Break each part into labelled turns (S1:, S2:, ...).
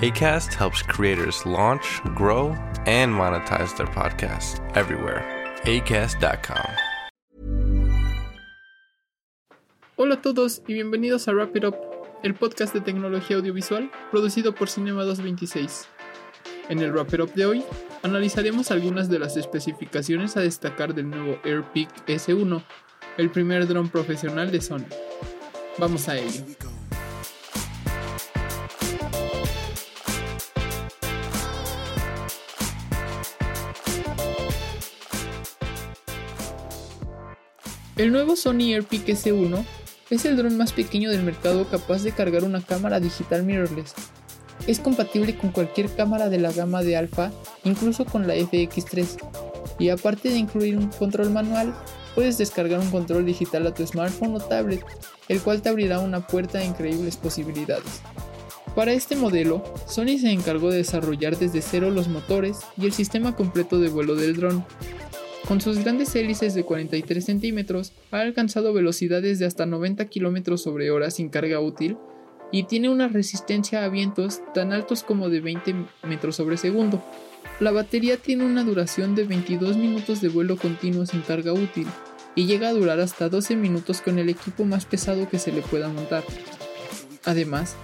S1: ACAST helps creators launch, grow, and monetize their podcasts everywhere. ACAST.com.
S2: Hola a todos y bienvenidos a Wrap It Up, el podcast de tecnología audiovisual producido por Cinema 226. En el Wrap It Up de hoy, analizaremos algunas de las especificaciones a destacar del nuevo AirPic S1, el primer dron profesional de Sony. Vamos a ello. El nuevo Sony AirPic S1 es el dron más pequeño del mercado capaz de cargar una cámara digital mirrorless. Es compatible con cualquier cámara de la gama de alfa, incluso con la FX3. Y aparte de incluir un control manual, puedes descargar un control digital a tu smartphone o tablet, el cual te abrirá una puerta a increíbles posibilidades. Para este modelo, Sony se encargó de desarrollar desde cero los motores y el sistema completo de vuelo del dron, con sus grandes hélices de 43 centímetros, ha alcanzado velocidades de hasta 90 km sobre hora sin carga útil y tiene una resistencia a vientos tan altos como de 20 metros sobre segundo. La batería tiene una duración de 22 minutos de vuelo continuo sin carga útil y llega a durar hasta 12 minutos con el equipo más pesado que se le pueda montar. Además,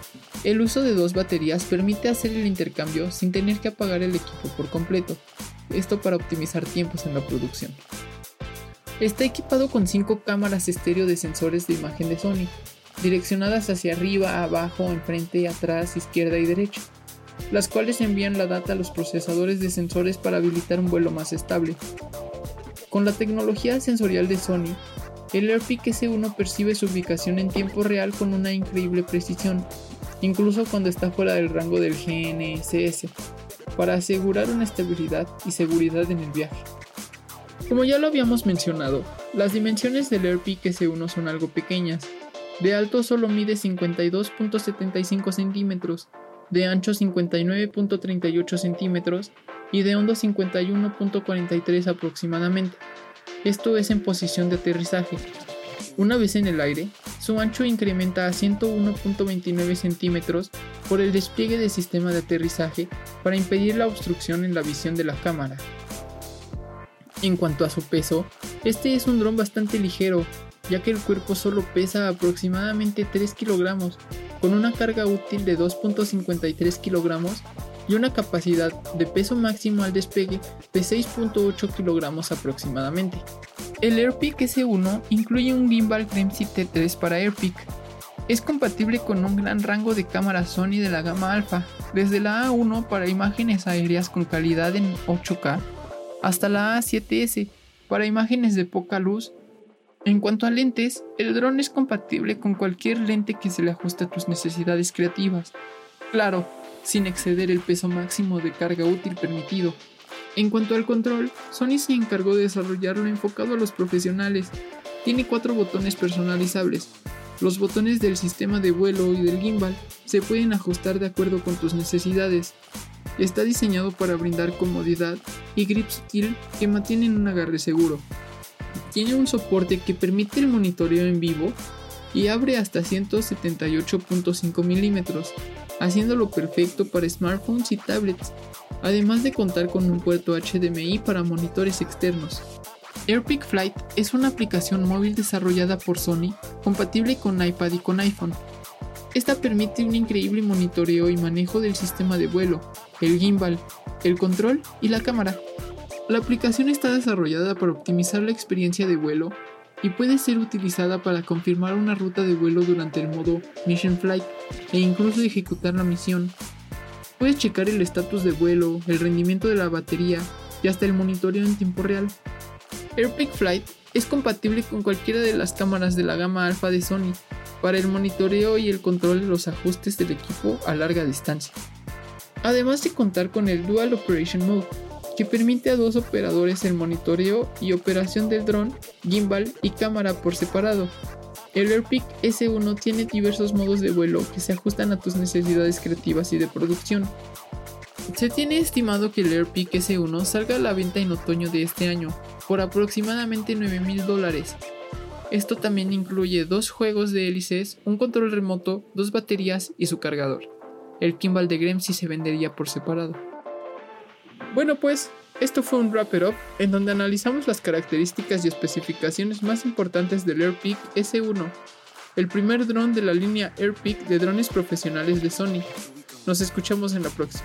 S2: el uso de dos baterías permite hacer el intercambio sin tener que apagar el equipo por completo, esto para optimizar tiempos en la producción. Está equipado con 5 cámaras estéreo de sensores de imagen de Sony, direccionadas hacia arriba, abajo, enfrente, atrás, izquierda y derecha, las cuales envían la data a los procesadores de sensores para habilitar un vuelo más estable. Con la tecnología sensorial de Sony, el AirPic S1 percibe su ubicación en tiempo real con una increíble precisión, incluso cuando está fuera del rango del GNSS, para asegurar una estabilidad y seguridad en el viaje. Como ya lo habíamos mencionado, las dimensiones del AirPic S1 son algo pequeñas. De alto solo mide 52.75 centímetros, de ancho 59.38 centímetros y de hondo 51.43 aproximadamente. Esto es en posición de aterrizaje. Una vez en el aire, su ancho incrementa a 101.29 centímetros por el despliegue del sistema de aterrizaje para impedir la obstrucción en la visión de la cámara. En cuanto a su peso, este es un dron bastante ligero, ya que el cuerpo solo pesa aproximadamente 3 kilogramos, con una carga útil de 2.53 kilogramos y una capacidad de peso máximo al despegue de 6.8 kilogramos aproximadamente. El AirPic S1 incluye un gimbal Crimsy T3 para AirPic. Es compatible con un gran rango de cámaras Sony de la gama alfa, desde la A1 para imágenes aéreas con calidad en 8K hasta la A7S para imágenes de poca luz. En cuanto a lentes, el dron es compatible con cualquier lente que se le ajuste a tus necesidades creativas. Claro, sin exceder el peso máximo de carga útil permitido. En cuanto al control, Sony se encargó de desarrollarlo enfocado a los profesionales. Tiene cuatro botones personalizables. Los botones del sistema de vuelo y del gimbal se pueden ajustar de acuerdo con tus necesidades. Está diseñado para brindar comodidad y grip sutil que mantienen un agarre seguro. Tiene un soporte que permite el monitoreo en vivo y abre hasta 178.5 milímetros, haciéndolo perfecto para smartphones y tablets, además de contar con un puerto HDMI para monitores externos. AirPic Flight es una aplicación móvil desarrollada por Sony, compatible con iPad y con iPhone. Esta permite un increíble monitoreo y manejo del sistema de vuelo, el gimbal, el control y la cámara. La aplicación está desarrollada para optimizar la experiencia de vuelo y puede ser utilizada para confirmar una ruta de vuelo durante el modo Mission Flight e incluso ejecutar la misión. Puedes checar el estatus de vuelo, el rendimiento de la batería y hasta el monitoreo en tiempo real. AirPic Flight es compatible con cualquiera de las cámaras de la gama alfa de Sony para el monitoreo y el control de los ajustes del equipo a larga distancia. Además de contar con el Dual Operation Mode, que permite a dos operadores el monitoreo y operación del dron, gimbal y cámara por separado. El AirPic S1 tiene diversos modos de vuelo que se ajustan a tus necesidades creativas y de producción. Se tiene estimado que el AirPic S1 salga a la venta en otoño de este año, por aproximadamente 9 mil dólares. Esto también incluye dos juegos de hélices, un control remoto, dos baterías y su cargador. El gimbal de Gremsy se vendería por separado. Bueno pues, esto fue un Wrap It Up en donde analizamos las características y especificaciones más importantes del AirPic S1, el primer dron de la línea AirPic de drones profesionales de Sony. Nos escuchamos en la próxima.